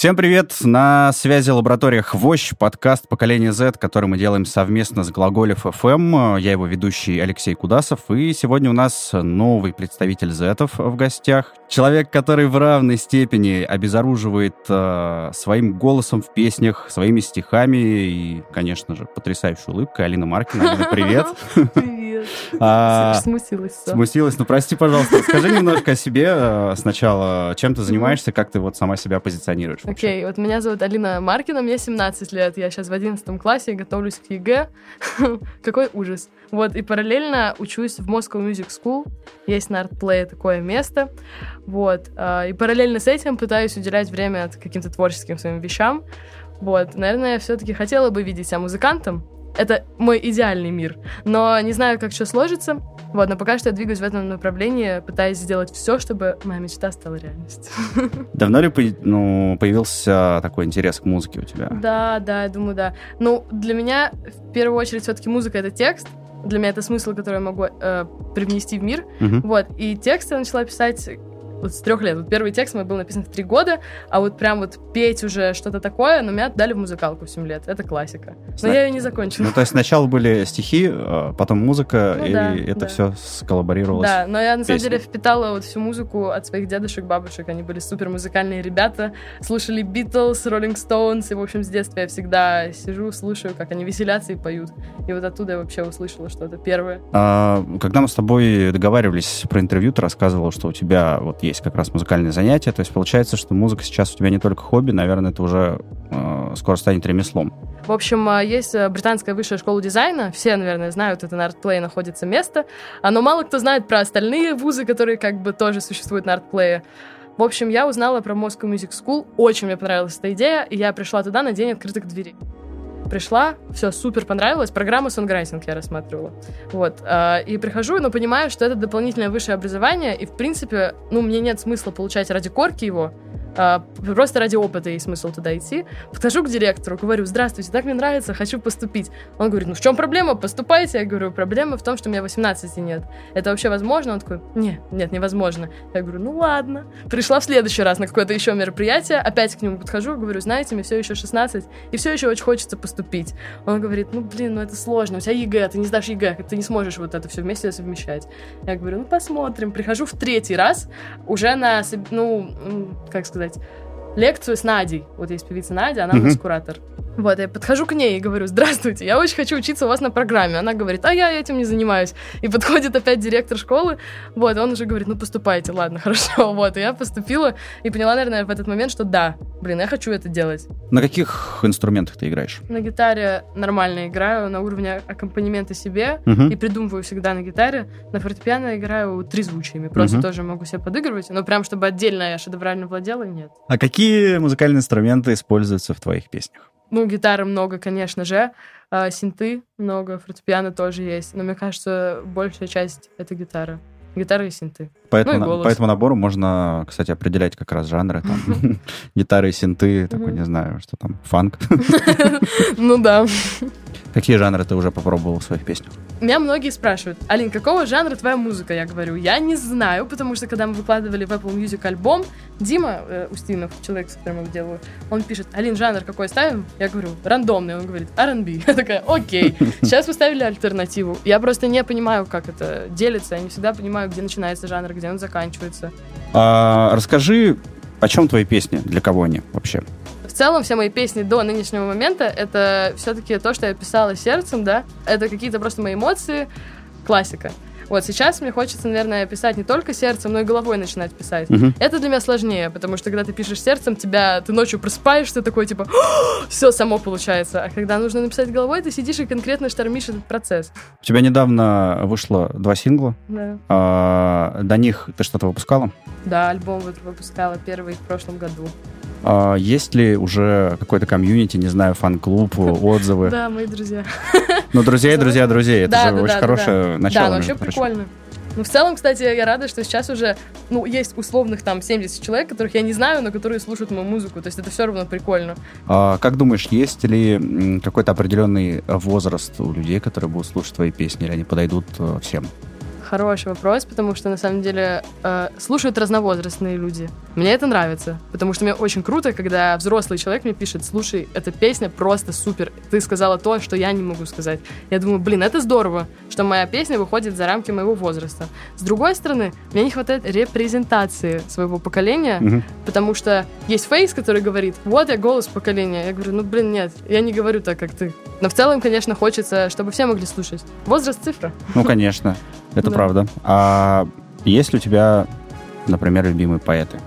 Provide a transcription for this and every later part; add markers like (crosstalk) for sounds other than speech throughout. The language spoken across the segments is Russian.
Всем привет! На связи лаборатория Хвощ, подкаст «Поколение Z», который мы делаем совместно с Глаголев FM. Я его ведущий Алексей Кудасов, и сегодня у нас новый представитель Зетов в гостях. Человек, который в равной степени обезоруживает э, своим голосом в песнях, своими стихами и, конечно же, потрясающей улыбкой. Алина Маркина. Алина, привет! (laughs) Привет! А, смутилась. Смутилась. Ну, прости, пожалуйста. Скажи немножко о себе э, сначала. Чем ты занимаешься, как ты вот сама себя позиционируешь? Окей, okay, вот меня зовут Алина Маркина, мне 17 лет, я сейчас в 11 классе, готовлюсь к ЕГЭ. (laughs) Какой ужас. Вот, и параллельно учусь в Moscow Music School, есть на ArtPlay такое место, вот, а, и параллельно с этим пытаюсь уделять время каким-то творческим своим вещам, вот, наверное, я все-таки хотела бы видеть себя музыкантом, это мой идеальный мир. Но не знаю, как что сложится. Вот, но пока что я двигаюсь в этом направлении, пытаясь сделать все, чтобы моя мечта стала реальностью. (laughs) Давно ли ну, появился такой интерес к музыке у тебя? Да, да, я думаю, да. Ну, для меня в первую очередь все-таки музыка — это текст. Для меня это смысл, который я могу э, привнести в мир. Угу. Вот. И текст я начала писать вот с трех лет. Вот первый текст мой был написан в три года, а вот прям вот петь уже что-то такое, но меня дали в музыкалку в 7 лет. Это классика. Но Сна... я ее не закончила. Ну, то есть сначала были стихи, а потом музыка, ну, и да, это да. все сколлаборировалось. Да, но я на самом деле впитала вот всю музыку от своих дедушек, бабушек. Они были супер музыкальные ребята, слушали Битлз, Роллинг Стоунс, и, в общем, с детства я всегда сижу, слушаю, как они веселятся и поют. И вот оттуда я вообще услышала что-то первое. А, когда мы с тобой договаривались про интервью, ты рассказывала, что у тебя вот есть есть как раз музыкальные занятия. То есть получается, что музыка сейчас у тебя не только хобби, наверное, это уже э, скоро станет ремеслом. В общем, э, есть э, британская высшая школа дизайна. Все, наверное, знают, это на ArtPlay находится место. Но мало кто знает про остальные вузы, которые как бы тоже существуют на ArtPlay. В общем, я узнала про Moscow Music School. Очень мне понравилась эта идея, и я пришла туда на день открытых дверей пришла, все супер понравилось, программу сонграйтинг я рассматривала. Вот. Э, и прихожу, но понимаю, что это дополнительное высшее образование, и, в принципе, ну, мне нет смысла получать ради корки его, а, просто ради опыта есть смысл туда идти. Подхожу к директору, говорю, здравствуйте, так мне нравится, хочу поступить. Он говорит, ну в чем проблема, поступайте. Я говорю, проблема в том, что у меня 18 нет. Это вообще возможно? Он такой, нет, нет, невозможно. Я говорю, ну ладно. Пришла в следующий раз на какое-то еще мероприятие, опять к нему подхожу, говорю, знаете, мне все еще 16, и все еще очень хочется поступить. Он говорит, ну блин, ну это сложно, у тебя ЕГЭ, ты не сдашь ЕГЭ, ты не сможешь вот это все вместе совмещать. Я говорю, ну посмотрим. Прихожу в третий раз, уже на, ну, как сказать, сказать, лекцию с Надей. Вот есть певица Надя, она у нас куратор. Вот, я подхожу к ней и говорю, здравствуйте, я очень хочу учиться у вас на программе. Она говорит, а я этим не занимаюсь. И подходит опять директор школы, вот, он уже говорит, ну поступайте, ладно, (laughs) хорошо. Вот, и я поступила и поняла, наверное, в этот момент, что да, блин, я хочу это делать. На каких инструментах ты играешь? На гитаре нормально играю, на уровне аккомпанемента себе, угу. и придумываю всегда на гитаре. На фортепиано играю трезвучиями, просто угу. тоже могу себе подыгрывать, но прям, чтобы отдельно я шедеврально владела, нет. А какие музыкальные инструменты используются в твоих песнях? Ну, гитары много, конечно же. А, синты много, фортепиано тоже есть. Но мне кажется, большая часть — это гитара. Гитара и синты. По этому, ну, и голос. по этому набору можно, кстати, определять как раз жанры. Там, (laughs) (laughs) гитары и синты, такой, не знаю, что там, фанк. (laughs) Ну да. Какие жанры ты уже попробовал в своих песнях? Меня многие спрашивают, Алин, какого жанра твоя музыка? Я говорю, я не знаю, потому что когда мы выкладывали в Apple Music альбом, Дима э, Устинов, человек, с которым я делаю, он пишет, Алин, жанр какой ставим? Я говорю, рандомный. Он говорит, R&B. (laughs) Я такая, окей. Сейчас поставили альтернативу. Я просто не понимаю, как это делится. Я не всегда понимаю, где начинается жанр, где он заканчивается. А, расскажи, о чем твои песни? Для кого они вообще? В целом, все мои песни до нынешнего момента — это все-таки то, что я писала сердцем, да? Это какие-то просто мои эмоции, классика. Вот сейчас мне хочется, наверное, писать не только сердцем, но и головой начинать писать. Угу. Это для меня сложнее, потому что когда ты пишешь сердцем, тебя ты ночью просыпаешься такой типа все само получается, а когда нужно написать головой, ты сидишь и конкретно штормишь этот процесс. У тебя недавно вышло два сингла. Да. А, до них ты что-то выпускала? Да, альбом вот выпускала первый в прошлом году. А есть ли уже какой-то комьюнити, не знаю, фан-клуб, отзывы? Да, мои друзья. Ну, друзья друзья друзей. Это же очень хорошее начало. Да, вообще прикольно. Ну, в целом, кстати, я рада, что сейчас уже, ну, есть условных там 70 человек, которых я не знаю, но которые слушают мою музыку. То есть это все равно прикольно. А, как думаешь, есть ли какой-то определенный возраст у людей, которые будут слушать твои песни, или они подойдут э, всем? Хороший вопрос, потому что на самом деле э, слушают разновозрастные люди. Мне это нравится, потому что мне очень круто, когда взрослый человек мне пишет, слушай, эта песня просто супер, ты сказала то, что я не могу сказать. Я думаю, блин, это здорово, что моя песня выходит за рамки моего возраста. С другой стороны, мне не хватает репрезентации своего поколения, угу. потому что есть фейс, который говорит, вот я голос поколения. Я говорю, ну блин, нет, я не говорю так, как ты. Но в целом, конечно, хочется, чтобы все могли слушать. Возраст цифра. Ну, конечно, это да. правда. А есть ли у тебя, например, любимые поэты?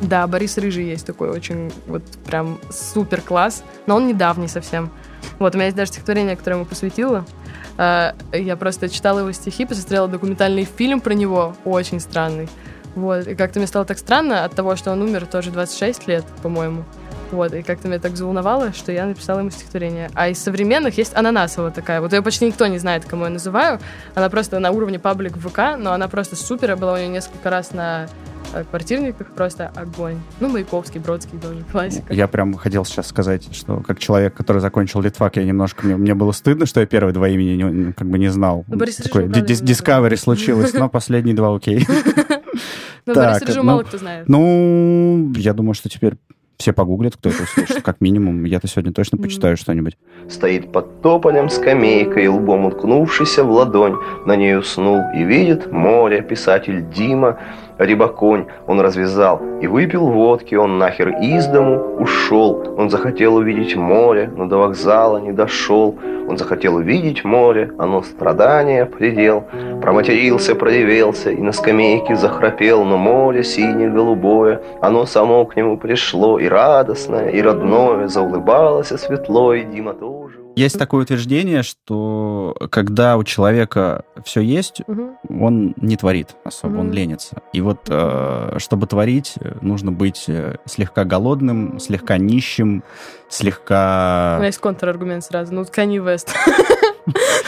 Да, Борис Рыжий есть такой очень вот прям супер класс, но он недавний совсем. Вот, у меня есть даже стихотворение, которое ему посвятила. А, я просто читала его стихи, посмотрела документальный фильм про него, очень странный. Вот, и как-то мне стало так странно от того, что он умер тоже 26 лет, по-моему. Вот, и как-то меня так заволновало, что я написала ему стихотворение. А из современных есть Ананасова такая. Вот ее почти никто не знает, кому я называю. Она просто на уровне паблик в ВК, но она просто супер. Я была у нее несколько раз на э, квартирниках просто огонь. Ну, Маяковский, Бродский тоже, классика. Я прям хотел сейчас сказать, что как человек, который закончил Литвак, я немножко... Мне, мне было стыдно, что я первые два имени не, как бы не знал. Ну, Борис Такой дис Discovery случилось, но последние два окей. (laughs) Ну, Борис Рыжу мало кто знает. Ну, я думаю, что теперь все погуглят, кто это услышит. Как минимум, я-то сегодня точно почитаю что-нибудь. Стоит под тополем скамейкой, лбом уткнувшийся в ладонь. На ней уснул и видит море писатель Дима. Рибаконь он развязал и выпил водки, он нахер из дому ушел. Он захотел увидеть море, но до вокзала не дошел. Он захотел увидеть море, оно страдания предел. Проматерился, продевелся и на скамейке захрапел, но море синее-голубое, оно само к нему пришло, и радостное, и родное, заулыбалось светло, и Дима тоже. Есть такое утверждение, что когда у человека все есть, угу. он не творит особо, угу. он ленится. И вот, э, чтобы творить, нужно быть э, слегка голодным, слегка нищим, слегка... У меня есть контраргумент сразу. Ну, Kanye (laughs) West.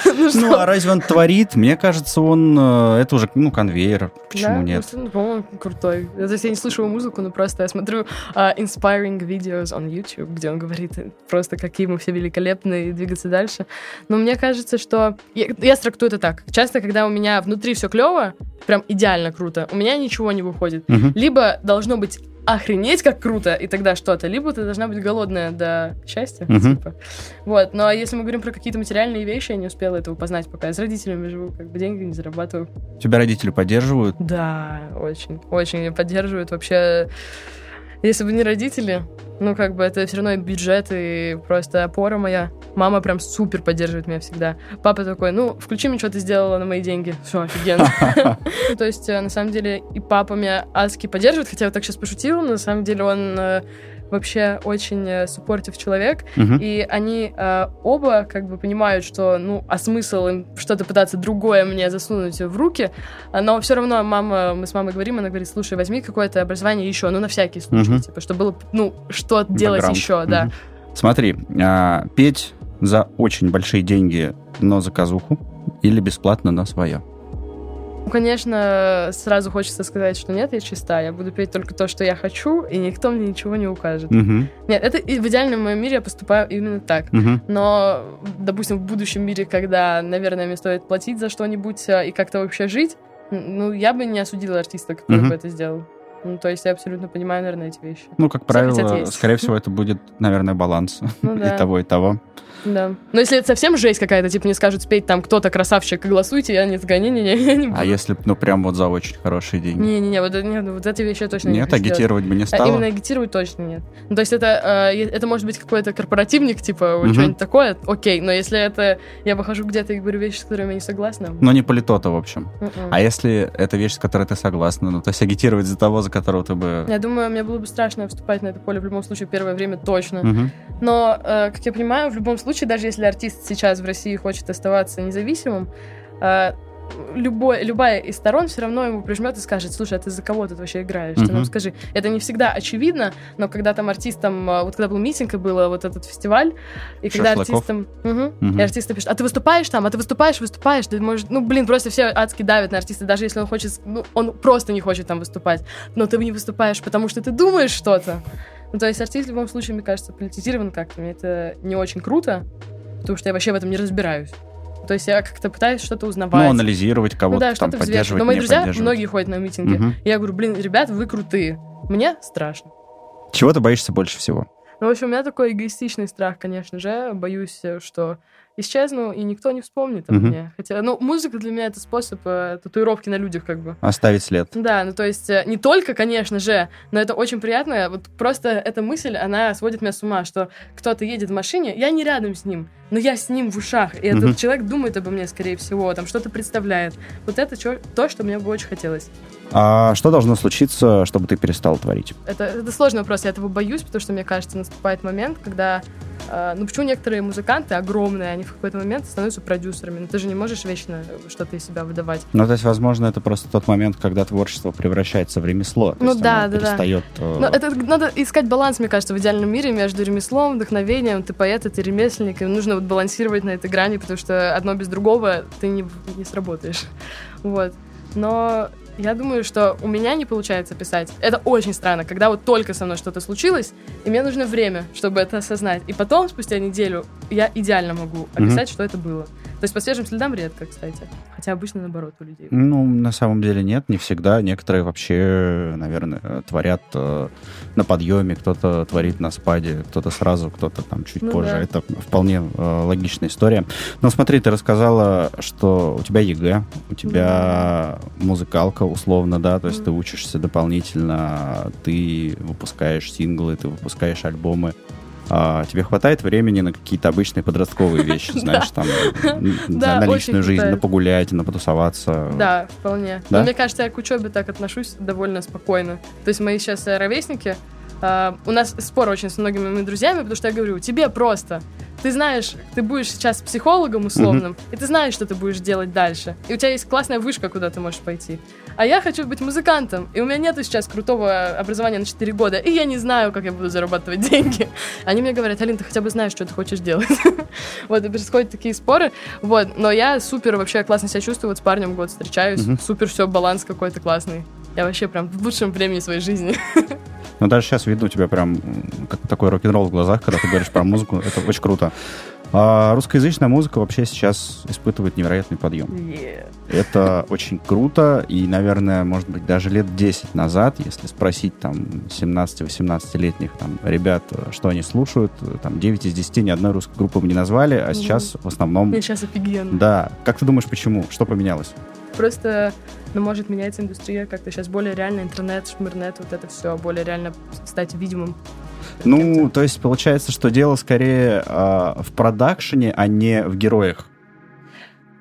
Ну, ну а разве он творит? Мне кажется, он... Э, это уже, ну, конвейер. Почему нет? По-моему, крутой. То есть я не слышу его музыку, но просто я смотрю uh, inspiring videos on YouTube, где он говорит просто, какие мы все великолепные, и двигаться дальше. Но мне кажется, что... Я, трактую это так. Часто, когда у меня внутри все клево, прям идеально круто, у меня ничего не выходит. Либо должно быть охренеть, как круто, и тогда что-то. Либо ты должна быть голодная до счастья, uh-huh. типа. Вот, но если мы говорим про какие-то материальные вещи, я не успела этого познать, пока я с родителями живу, как бы деньги не зарабатываю. Тебя родители поддерживают? Да, очень, очень поддерживают. Вообще, если бы не родители, ну, как бы это все равно и бюджет, и просто опора моя. Мама прям супер поддерживает меня всегда. Папа такой, ну, включи мне, что ты сделала на мои деньги. Все, офигенно. (laughs) То есть, э, на самом деле, и папа меня адски поддерживает, хотя я так сейчас пошутила, но на самом деле он э, вообще очень э, суппортив человек, угу. и они э, оба как бы понимают, что, ну, а смысл им что-то пытаться другое мне засунуть в руки, но все равно мама, мы с мамой говорим, она говорит, слушай, возьми какое-то образование еще, ну, на всякий случай, угу. типа, чтобы было, ну, что делать еще, угу. да. Смотри, а, петь за очень большие деньги, но за казуху, или бесплатно на свое? Ну, конечно, сразу хочется сказать, что нет, я чиста, я буду петь только то, что я хочу, и никто мне ничего не укажет. Угу. Нет, это в идеальном моем мире я поступаю именно так. Угу. Но, допустим, в будущем мире, когда, наверное, мне стоит платить за что-нибудь э, и как-то вообще жить, ну, я бы не осудила артиста, который угу. бы это сделал. Ну, то есть я абсолютно понимаю, наверное, эти вещи. Ну, как Все правило, скорее всего, это будет, наверное, баланс ну, (laughs) да. и того, и того. Да. Но если это совсем жесть какая-то, типа мне скажут спеть там кто-то красавчик, голосуйте, я не не не, не, я не буду. А если, ну, прям вот за очень хорошие деньги? Не-не-не, вот, не, вот эти вещи я точно нет, не Нет, агитировать бы не стало? А именно агитировать точно нет. Ну, то есть это, э, это может быть какой-то корпоративник, типа, угу. что-нибудь такое, окей, но если это, я выхожу где-то и говорю вещи, с которыми я не согласна. Но не политота, в общем. Mm-mm. М-м. А если это вещь, с которой ты согласна, ну, то есть агитировать за того, за которого ты бы... Я думаю, мне было бы страшно вступать на это поле в любом случае первое время точно. Угу. Но, э, как я понимаю, в любом случае, даже если артист артист сейчас в России хочет оставаться независимым, э, любой, любая из сторон все равно ему прижмет и скажет, слушай, а ты за кого тут вообще играешь? Uh-huh. Ты нам скажи. Это не всегда очевидно, но когда там артистам, э, вот когда был митинг и был вот этот фестиваль, и когда артистам... Угу, uh-huh. И артисты пишут, а ты выступаешь там? А ты выступаешь, выступаешь? Ты можешь... Ну, блин, просто все адски давят на артиста, даже если он хочет... Ну, он просто не хочет там выступать. Но ты не выступаешь, потому что ты думаешь что-то. Ну, то есть артист в любом случае, мне кажется, политизирован как-то. Мне это не очень круто, потому что я вообще в этом не разбираюсь. То есть я как-то пытаюсь что-то узнавать. Ну, анализировать Ну кого-то, да, там, поддерживать, Но мои друзья, многие ходят на митинги. Мгм. Я говорю, блин, ребят, вы крутые. Мне страшно. Чего ты боишься больше всего? Ну, в общем, у меня такой эгоистичный страх, конечно же. Боюсь, э, что исчезну, и никто не вспомнит о Мгм. мне. Хотя, ну, музыка для меня это способ э, татуировки на людях, как бы. Оставить след. Да, ну то есть э, не только, конечно же, но это очень приятно. Вот просто эта мысль, она сводит меня с ума, что кто-то едет в машине, я не рядом с ним, но я с ним в ушах, и этот Мгм. человек думает обо мне, скорее всего, там что-то представляет. Вот это чё- то, что мне бы очень хотелось. А что должно случиться, чтобы ты перестал творить? Это, это сложный вопрос, я этого боюсь, потому что, мне кажется, наступает момент, когда... э, ну, почему некоторые музыканты огромные, они в какой-то момент становятся продюсерами? Ну, ты же не можешь вечно что-то из себя выдавать. Ну, то есть, возможно, это просто тот момент, когда творчество превращается в ремесло. Ну да, да, да. перестает... э, Но это надо искать баланс, мне кажется, в идеальном мире между ремеслом, вдохновением. Ты поэт, ты ремесленник, и нужно вот балансировать на этой грани, потому что одно без другого ты не, не сработаешь. (laughs) Вот. Но я думаю, что у меня не получается писать. Это очень странно, когда вот только со мной что-то случилось, и мне нужно время, чтобы это осознать. И потом, спустя неделю, я идеально могу описать, что это было. То есть по свежим следам редко, кстати. Хотя обычно наоборот у людей. Ну, на самом деле нет, не всегда. Некоторые вообще, наверное, творят э, на подъеме, кто-то творит на спаде, кто-то сразу, кто-то там чуть Ну позже. да. Это вполне э, логичная история. Но смотри, ты рассказала, что у тебя ЕГЭ, у тебя музыкалка условно, да, то есть Мгм. ты учишься дополнительно, ты выпускаешь синглы, ты выпускаешь альбомы. А, тебе хватает времени на какие-то обычные подростковые вещи, (laughs) знаешь, там, на личную жизнь, на погулять, на потусоваться. Да, вполне. Но мне кажется, я к учебе так отношусь довольно спокойно. То есть мои сейчас э, ровесники, э, у нас спор очень с многими моими друзьями, потому что я говорю, тебе просто. Ты знаешь, ты будешь сейчас психологом условным, и ты знаешь, что ты будешь делать дальше. И у тебя есть классная вышка, куда ты можешь пойти. А я хочу быть музыкантом, и у меня нету сейчас крутого образования на 4 года, и я не знаю, как я буду зарабатывать деньги. (laughs) Они мне говорят, Алин, ты хотя бы знаешь, что ты хочешь делать. (laughs) Вот, и происходят такие споры. Вот, но я супер вообще классно себя чувствую, вот с парнем год встречаюсь, супер все, баланс какой-то классный. Я вообще прям в лучшем времени своей жизни. (laughs) Но даже сейчас видно у тебя прям как такой рок-н-ролл в глазах, когда ты говоришь про музыку. Это очень круто. А русскоязычная музыка вообще сейчас испытывает невероятный подъем. Yeah. Это очень круто, и, наверное, может быть, даже лет 10 назад, если спросить там 17-18-летних там ребят, что они слушают, там 9 из 10 ни одной русской группы бы не назвали, а Мгм. сейчас в основном... Мне сейчас офигенно. Да. Как ты думаешь, почему? Что поменялось? Просто, ну, может меняется индустрия как-то сейчас более реально, интернет, шмырнет, вот это все, более реально стать видимым. Ну, то есть получается, что дело скорее а, в продакшене, а не в героях.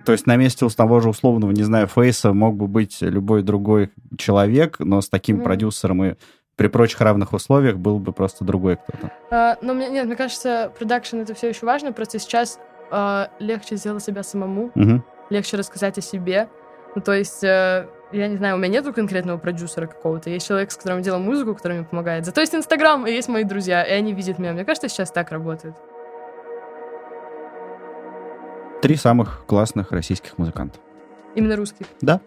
То есть на месте у того же условного, не знаю, Фейса мог бы быть любой другой человек, но с таким Мгм. продюсером и при прочих равных условиях был бы просто другой кто-то. А, но мне, нет, мне кажется, продакшн это все еще важно, просто сейчас а, легче сделать себя самому, Мгм. легче рассказать о себе. Ну, то есть, э, я не знаю, у меня нету конкретного продюсера какого-то. Есть человек, с которым я делаю музыку, который мне помогает. Зато есть Инстаграм, и есть мои друзья, и они видят меня. Мне кажется, сейчас так работает. Три самых классных российских музыканта. Именно русских. Да.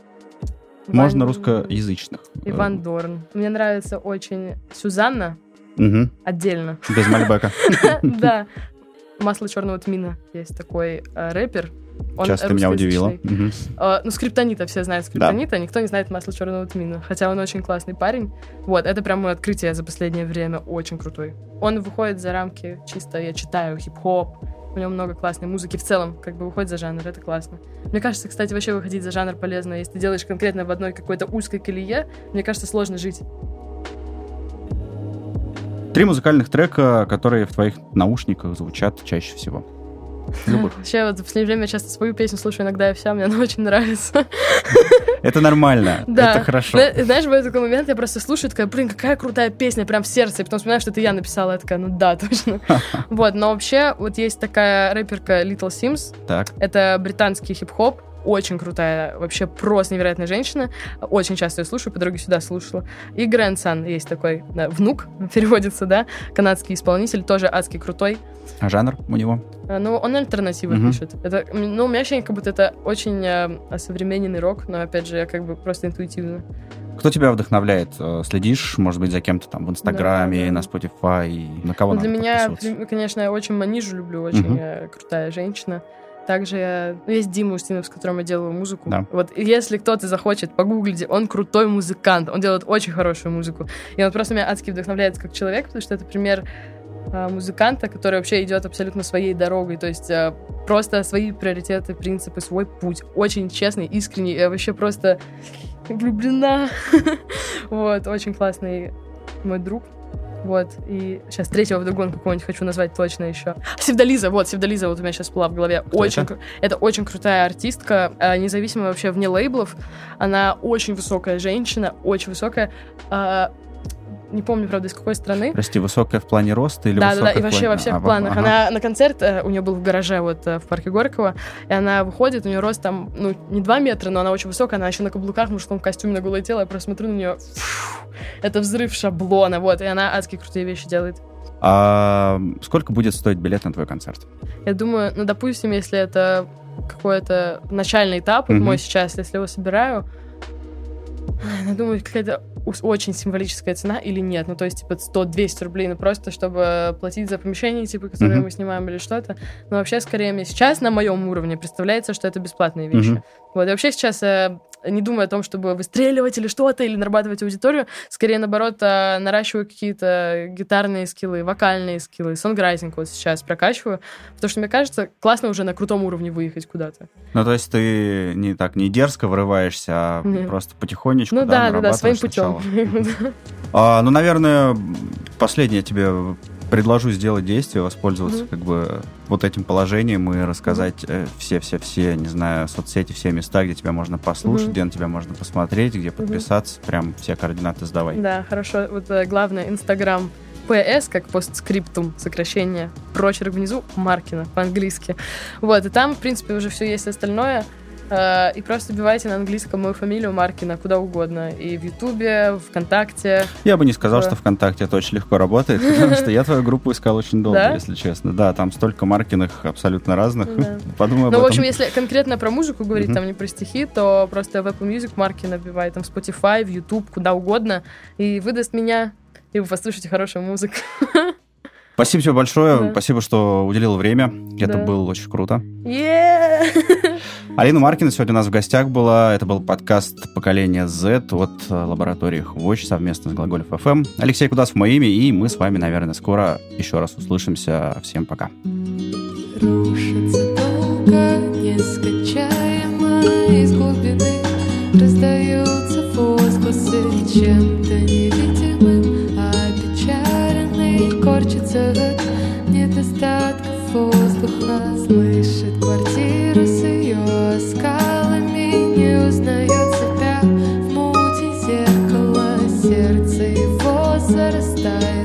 Ван- Можно русскоязычных. Иван Дорн. Мне нравится очень Сюзанна Мгм. отдельно. Без Мальбека. (laughs) Да. Масло черного тмина. Есть такой э, рэпер. Он Сейчас ты меня русскоязычный. Мгм. Э, ну, скриптонита, все знают скриптонита, никто не знает масло черного тмина. Хотя он очень классный парень. Вот, это прям мое открытие за последнее время. Очень крутой. Он выходит за рамки чисто, я читаю, хип-хоп. У него много классной музыки в целом, как бы выходит за жанр, это классно. Мне кажется, кстати, вообще выходить за жанр полезно. Если ты делаешь конкретно в одной какой-то узкой колее, мне кажется, сложно жить. Три музыкальных трека, которые в твоих наушниках звучат чаще всего. Любых. Вообще, вот в последнее время я часто свою песню слушаю, иногда и вся, мне она (laughs) очень нравится. Это нормально. (laughs) Да. Это хорошо. Зна- Знаешь, бывает такой момент, я просто слушаю, такая, блин, какая крутая песня, прям в сердце, и потом вспоминаю, что это я написала, я такая, ну да, (laughs) точно. Вот, но вообще, вот есть такая рэперка Little Sims, Так. это британский хип-хоп, очень крутая, вообще просто невероятная женщина. Очень часто ее слушаю, по дороге сюда слушала. И Grandson есть такой, да, внук, (laughs) переводится, да, канадский исполнитель, тоже адский крутой. А жанр у него? А, Ну, он альтернативы Мгм. пишет. Это, ну, у меня ощущение, как будто это очень э, осовремененный рок, но, опять же, я как бы просто интуитивно. Кто тебя вдохновляет? Э, Следишь, может быть, за кем-то там в Инстаграме, Да, да. на Spotify? На кого Ну, для меня, конечно, я очень Манижу люблю, очень э, крутая женщина. Также ну, есть Дима Устинов, с которым я делаю музыку. Да. Вот если кто-то захочет, погуглите, он крутой музыкант, он делает очень хорошую музыку. И он просто меня адски вдохновляет как человек, потому что это пример а, музыканта, который вообще идет абсолютно своей дорогой, то есть а, просто свои приоритеты, принципы, свой путь. Очень честный, искренний, я вообще просто влюблена. (laughs) вот, очень классный мой друг. Вот, и сейчас третьего вдогонку какого-нибудь хочу назвать точно еще. Севдализа, вот, Севдализа вот у меня сейчас была в голове. Кто очень, это? кру- это очень крутая артистка, э, независимая вообще вне лейблов. Она очень высокая женщина, очень высокая. Не помню, правда, из какой страны. Прости, высокая в плане роста или Да, да, да, высокая и вообще плане- во всех А, планах. ага. Она на концерт, э, у нее был в гараже вот э, в парке Горького, и она выходит, у нее рост там, ну, не 2 метра, но она очень высокая, она еще на каблуках, в мужском костюме на голое тело, я просто смотрю на нее, это взрыв шаблона, вот, и она адские крутые вещи делает. А сколько будет стоить билет на твой концерт? Я думаю, ну, допустим, если это какой-то начальный этап, вот Мгм. мой сейчас, если его собираю, я думаю, какая-то очень символическая цена или нет. Ну, то есть, типа, 100-200 рублей, ну, просто чтобы платить за помещение, типа, которое Мгм. мы снимаем или что-то. Но вообще, скорее, мне сейчас на моем уровне представляется, что это бесплатные вещи. Мгм. Вот, и вообще сейчас э, не думаю о том, чтобы выстреливать или что-то, или нарабатывать аудиторию. Скорее, наоборот, э, наращиваю какие-то гитарные скиллы, вокальные скиллы, сонграйтинг вот сейчас прокачиваю. Потому что, мне кажется, классно уже на крутом уровне выехать куда-то. Ну, то есть ты не так, не дерзко врываешься, а Нет. просто потихонечку, Ну да, да, да, нарабатываешь своим путем. (laughs) А, ну, наверное, последнее тебе предложу сделать действие, воспользоваться Мгм. как бы вот этим положением и рассказать э, все-все-все, не знаю, соцсети, все места, где тебя можно послушать, Мгм. где на тебя можно посмотреть, где подписаться, прям все координаты сдавай. Да, хорошо. Вот э, главное, Инстаграм PS, как постскриптум, сокращение, прочерк внизу, Маркина по-английски. Вот, и там, в принципе, уже все есть остальное. Э, И просто вбивайте на английском мою фамилию Маркина куда угодно. И в Ютубе, ВКонтакте. Я бы не сказал, Да. что ВКонтакте это очень легко работает, (laughs) потому что я твою группу искал очень долго, Да? если честно. Да, там столько маркиных абсолютно разных. Да. (laughs) Подумай Ну, в общем, если конкретно про музыку говорить, там не про стихи, то просто в Apple Music Маркина вбивай, там в Spotify, в YouTube, куда угодно, и выдаст меня, и вы послушаете хорошую музыку. (laughs) Спасибо тебе большое, Да. спасибо, что уделил время. Это Да. было очень круто. Yeah! (laughs) Алина Маркина сегодня у нас в гостях была. Это был подкаст «Поколение Z» от э, лаборатории Хвощ совместно с Глаголев FM. Алексей Кудасов мое имя, и мы с вами, наверное, скоро еще раз услышимся. Всем пока. Рушится долго, из глубины Раздаются возгласы чем-то невидимым корчится от недостатков воздуха. Слышит квартиру с ее скалами Не узнает себя. В муте зеркала Сердце его зарастает